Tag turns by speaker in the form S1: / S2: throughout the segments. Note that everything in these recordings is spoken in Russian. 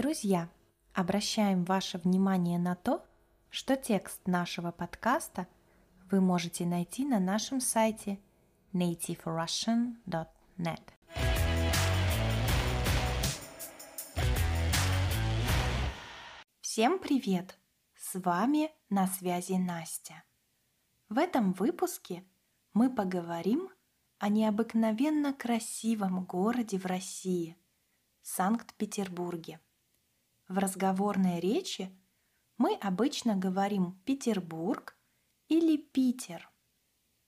S1: Друзья, обращаем ваше внимание на то, что текст нашего подкаста вы можете найти на нашем сайте nativerussian.net. Всем привет! С вами на связи Настя. В этом выпуске мы поговорим о необыкновенно красивом городе в России – Санкт-Петербурге. В разговорной речи мы обычно говорим Петербург или Питер.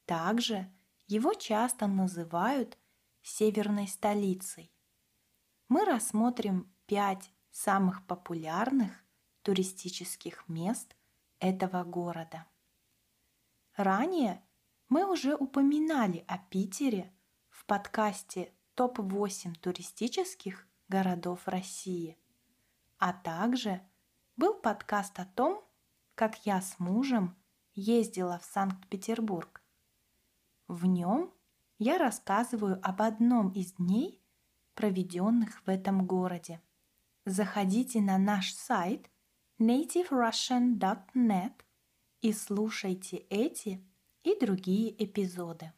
S1: Также его часто называют северной столицей. Мы рассмотрим пять самых популярных туристических мест этого города. Ранее мы уже упоминали о Питере в подкасте «Топ-8 туристических городов России», а также был подкаст о том, как я с мужем ездила в Санкт-Петербург. В нем я рассказываю об одном из дней, проведенных в этом городе. Заходите на наш сайт nativerussian.net и слушайте эти и другие эпизоды.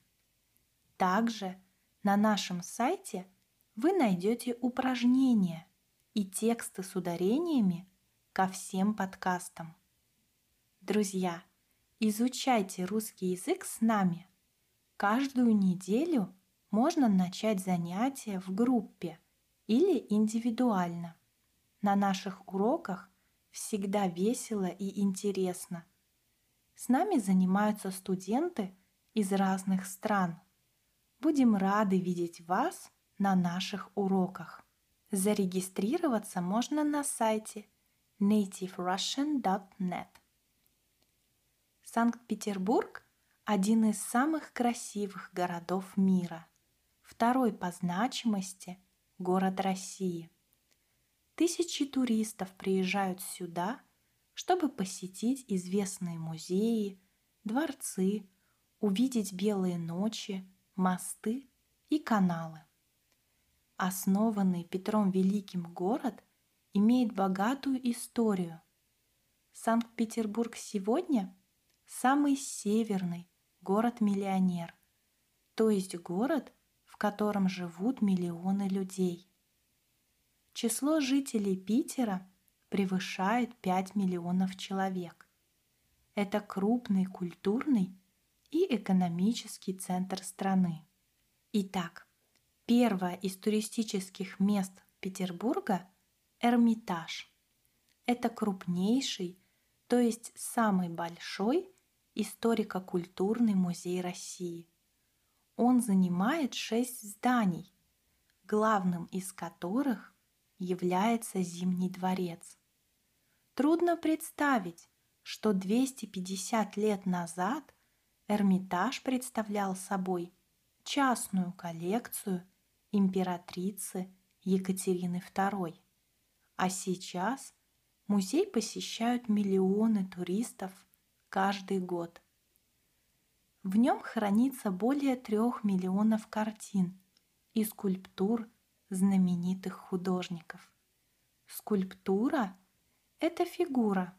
S1: Также на нашем сайте вы найдете упражнения и тексты с ударениями ко всем подкастам. Друзья, изучайте русский язык с нами. Каждую неделю можно начать занятия в группе или индивидуально. На наших уроках всегда весело и интересно – с нами занимаются студенты из разных стран. Будем рады видеть вас на наших уроках. Зарегистрироваться можно на сайте nativerussian.net. Санкт-Петербург – один из самых красивых городов мира, второй по значимости город России. Тысячи туристов приезжают сюда – чтобы посетить известные музеи, дворцы, увидеть белые ночи, мосты и каналы. Основанный Петром Великим город имеет богатую историю. Санкт-Петербург сегодня – самый северный город-миллионер, то есть город, в котором живут миллионы людей. Число жителей Питера – превышает 5 миллионов человек. Это крупный культурный и экономический центр страны. Итак, первое из туристических мест Петербурга – Эрмитаж. Это крупнейший, то есть самый большой историко-культурный музей России. Он занимает шесть зданий, главным из которых является Зимний дворец – Трудно представить, что 250 лет назад Эрмитаж представлял собой частную коллекцию императрицы Екатерины II, а сейчас музей посещают миллионы туристов каждый год. В нем хранится более трех миллионов картин и скульптур знаменитых художников. Скульптура – это фигура,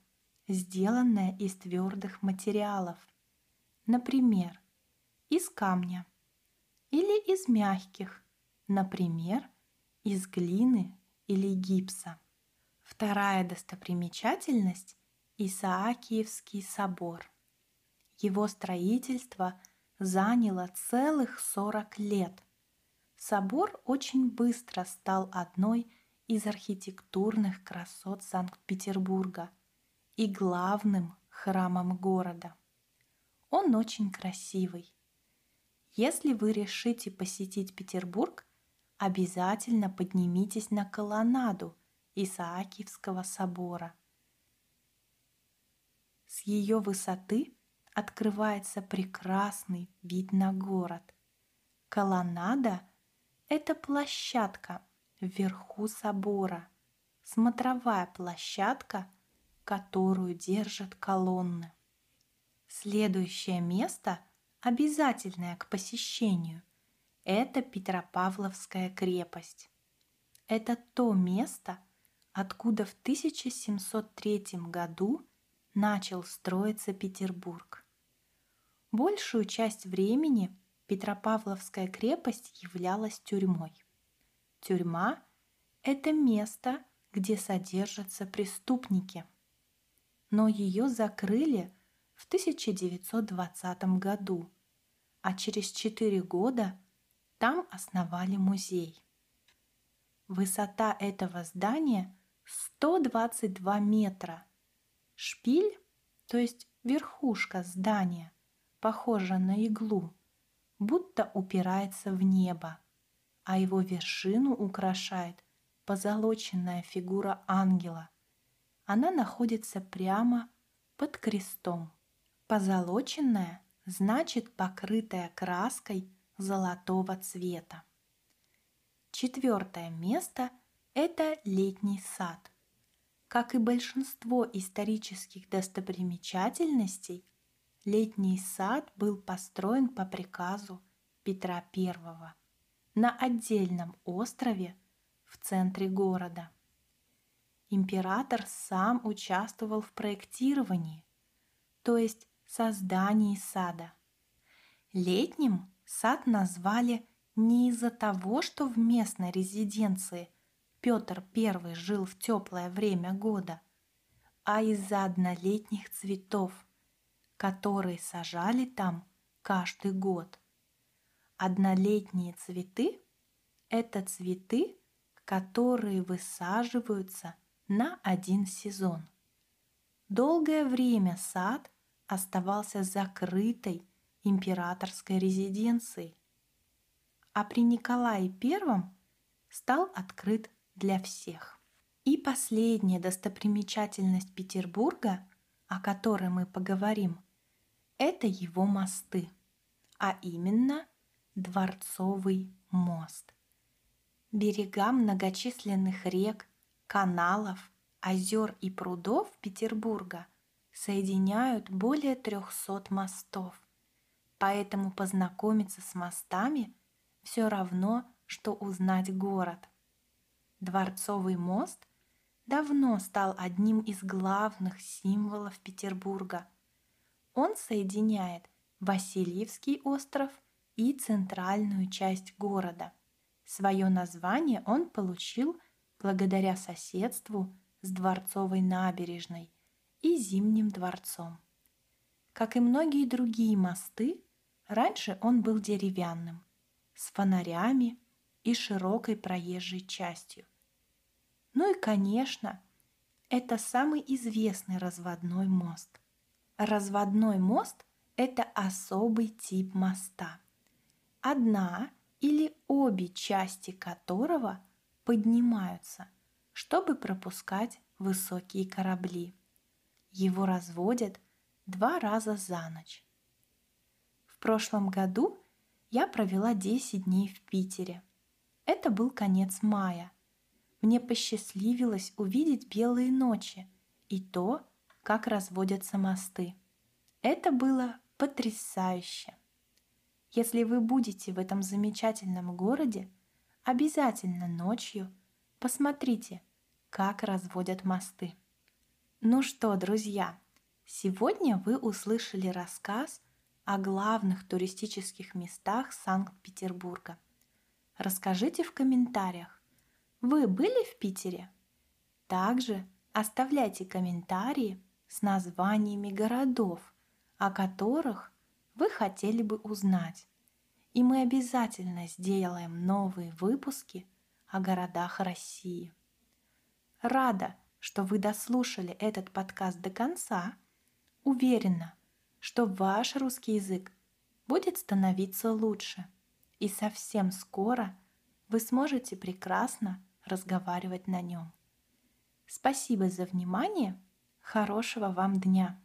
S1: сделанная из твердых материалов, например, из камня, или из мягких, например, из глины или гипса. Вторая достопримечательность – Исаакиевский собор. Его строительство заняло целых 40 лет. Собор очень быстро стал одной из архитектурных красот Санкт-Петербурга и главным храмом города. Он очень красивый. Если вы решите посетить Петербург, обязательно поднимитесь на колоннаду Исаакиевского собора. С ее высоты открывается прекрасный вид на город. Колоннада – это площадка – вверху собора, смотровая площадка, которую держат колонны. Следующее место, обязательное к посещению, это Петропавловская крепость. Это то место, откуда в 1703 году начал строиться Петербург. Большую часть времени Петропавловская крепость являлась тюрьмой. Тюрьма – это место, где содержатся преступники. Но ее закрыли в 1920 году, а через четыре года там основали музей. Высота этого здания 122 метра. Шпиль, то есть верхушка здания, похожа на иглу, будто упирается в небо, а его вершину украшает позолоченная фигура ангела. Она находится прямо под крестом. Позолоченная значит покрытая краской золотого цвета. Четвертое место – это летний сад. Как и большинство исторических достопримечательностей, летний сад был построен по приказу Петра I на отдельном острове в центре города. Император сам участвовал в проектировании, то есть создании сада. Летним сад назвали не из-за того, что в местной резиденции Петр I жил в теплое время года, а из-за однолетних цветов, которые сажали там каждый год. Однолетние цветы – это цветы, которые высаживаются на один сезон. Долгое время сад оставался закрытой императорской резиденцией, а при Николае I стал открыт для всех. И последняя достопримечательность Петербурга, о которой мы поговорим, это его мосты, а именно Дворцовый мост. Берега многочисленных рек, каналов, озер и прудов Петербурга соединяют более 300 мостов. Поэтому познакомиться с мостами все равно, что узнать город. Дворцовый мост давно стал одним из главных символов Петербурга. Он соединяет Васильевский остров и центральную часть города. Свое название он получил благодаря соседству с Дворцовой набережной и Зимним дворцом. Как и многие другие мосты, раньше он был деревянным, с фонарями и широкой проезжей частью. Ну и, конечно, это самый известный разводной мост. Разводной мост – это особый тип моста. Одна или обе части которого поднимаются, чтобы пропускать высокие корабли. Его разводят два раза за ночь. В прошлом году я провела 10 дней в Питере. Это был конец мая. Мне посчастливилось увидеть белые ночи и то, как разводятся мосты. Это было потрясающе. Если вы будете в этом замечательном городе, обязательно ночью посмотрите, как разводят мосты. Ну что, друзья, сегодня вы услышали рассказ о главных туристических местах Санкт-Петербурга. Расскажите в комментариях, вы были в Питере? Также оставляйте комментарии с названиями городов, о которых вы хотели бы узнать. И мы обязательно сделаем новые выпуски о городах России. Рада, что вы дослушали этот подкаст до конца. Уверена, что ваш русский язык будет становиться лучше, и совсем скоро вы сможете прекрасно разговаривать на нем. Спасибо за внимание. Хорошего вам дня!